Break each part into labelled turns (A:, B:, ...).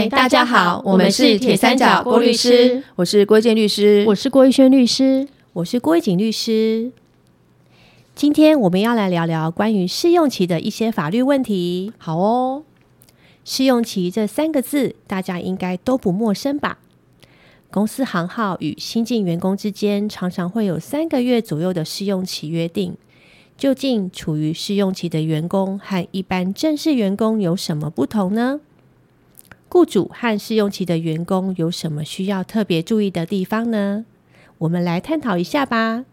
A: 嗨，大家好，我们是铁三角郭律师，
B: 我是郭建律师，
C: 我是郭玉轩律师，
A: 我是郭一景律师。今天我们要来聊聊关于试用期的一些法律问题。
B: 好哦，
A: 试用期这三个字，大家应该都不陌生吧？公司行号与新进员工之间，常常会有三个月左右的试用期约定。究竟处于试用期的员工和一般正式员工有什么不同呢？雇主和试用期的员工有什么需要特别注意的地方呢？我们来探讨一下吧。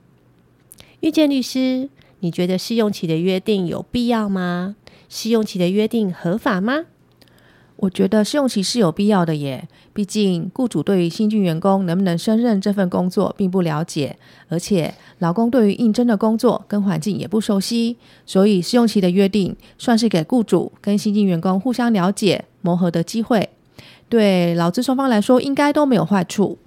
A: 遇见律师，你觉得试用期的约定有必要吗？试用期的约定合法吗？
B: 我觉得试用期是有必要的耶，毕竟雇主对于新进员工能不能胜任这份工作并不了解，而且劳工对于应征的工作跟环境也不熟悉，所以试用期的约定算是给雇主跟新进员工互相了解、磨合的机会，对劳资双方来说应该都没有坏处。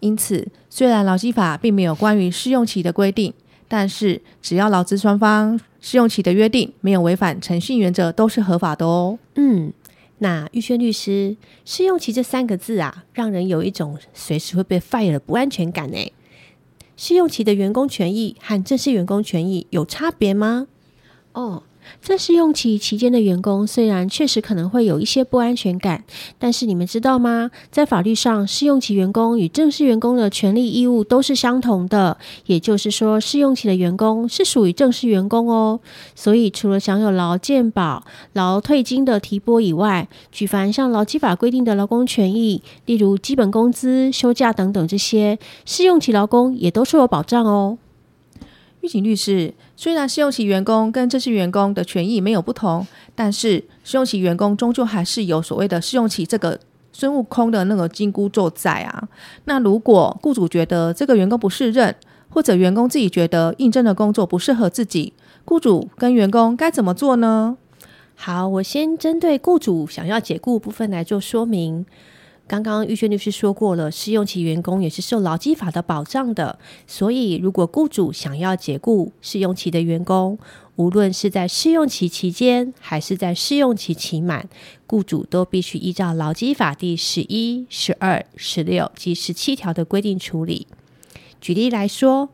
B: 因此，虽然劳基法并没有关于试用期的规定，但是只要劳资双方试用期的约定没有违反诚信原则，都是合法的哦。
A: 嗯。那玉轩律师，试用期这三个字啊，让人有一种随时会被 fire 的不安全感呢。试用期的员工权益和正式员工权益有差别吗？
C: 哦。在试用期期间的员工，虽然确实可能会有一些不安全感，但是你们知道吗？在法律上，试用期员工与正式员工的权利义务都是相同的。也就是说，试用期的员工是属于正式员工哦。所以，除了享有劳健保、劳退金的提拨以外，举凡像劳基法规定的劳工权益，例如基本工资、休假等等这些，试用期劳工也都是有保障哦。
B: 预警律师，虽然试用期员工跟正式员工的权益没有不同，但是试用期员工终究还是有所谓的试用期这个孙悟空的那个金箍咒在啊。那如果雇主觉得这个员工不适任，或者员工自己觉得应征的工作不适合自己，雇主跟员工该怎么做呢？
A: 好，我先针对雇主想要解雇部分来做说明。刚刚玉轩律师说过了，试用期员工也是受劳基法的保障的，所以如果雇主想要解雇试用期的员工，无论是在试用期期间还是在试用期期满，雇主都必须依照劳基法第十一、十二、十六及十七条的规定处理。举例来说，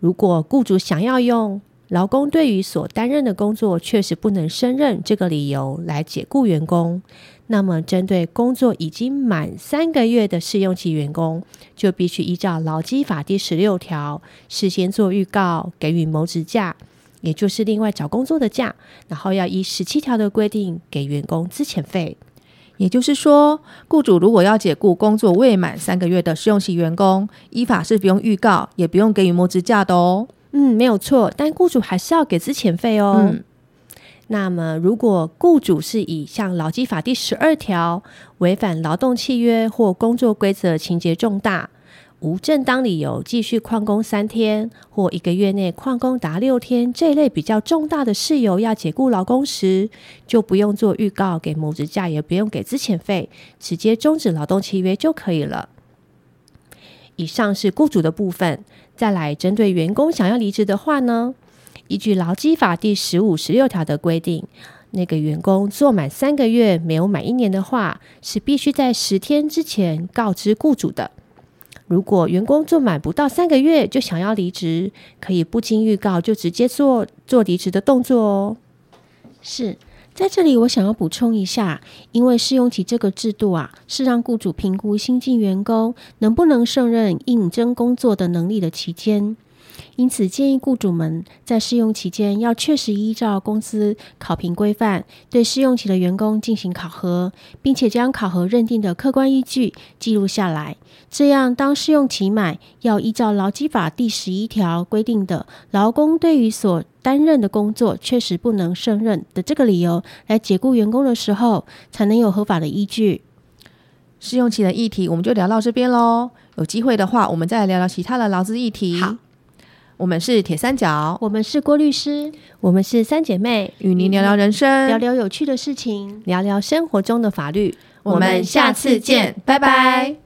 A: 如果雇主想要用劳工对于所担任的工作确实不能胜任这个理由来解雇员工。那么，针对工作已经满三个月的试用期员工，就必须依照劳基法第十六条，事先做预告，给予谋职假，也就是另外找工作的假。然后要依十七条的规定给员工资遣费。
B: 也就是说，雇主如果要解雇工作未满三个月的试用期员工，依法是不用预告，也不用给予谋职假的哦。
A: 嗯，没有错，但雇主还是要给资遣费哦。那么，如果雇主是以像劳基法第十二条违反劳动契约或工作规则情节重大，无正当理由继续旷工三天或一个月内旷工达六天这一类比较重大的事由要解雇劳工时，就不用做预告给谋职假，也不用给资遣费，直接终止劳动契约就可以了。以上是雇主的部分，再来针对员工想要离职的话呢？依据劳基法第十五、十六条的规定，那个员工做满三个月没有满一年的话，是必须在十天之前告知雇主的。如果员工做满不到三个月就想要离职，可以不经预告就直接做做离职的动作哦。
C: 是在这里，我想要补充一下，因为试用期这个制度啊，是让雇主评估新进员工能不能胜任应征工作的能力的期间。因此，建议雇主们在试用期间要确实依照公司考评规范，对试用期的员工进行考核，并且将考核认定的客观依据记录下来。这样，当试用期满，要依照劳基法第十一条规定的劳工对于所担任的工作确实不能胜任的这个理由来解雇员工的时候，才能有合法的依据。
B: 试用期的议题我们就聊到这边喽。有机会的话，我们再来聊聊其他的劳资议题。
A: 好。
B: 我们是铁三角，
C: 我们是郭律师，
A: 我们是三姐妹，
B: 与您聊聊人生，
C: 聊聊有趣的事情，
A: 聊聊生活中的法律。
B: 我们下次见，拜拜。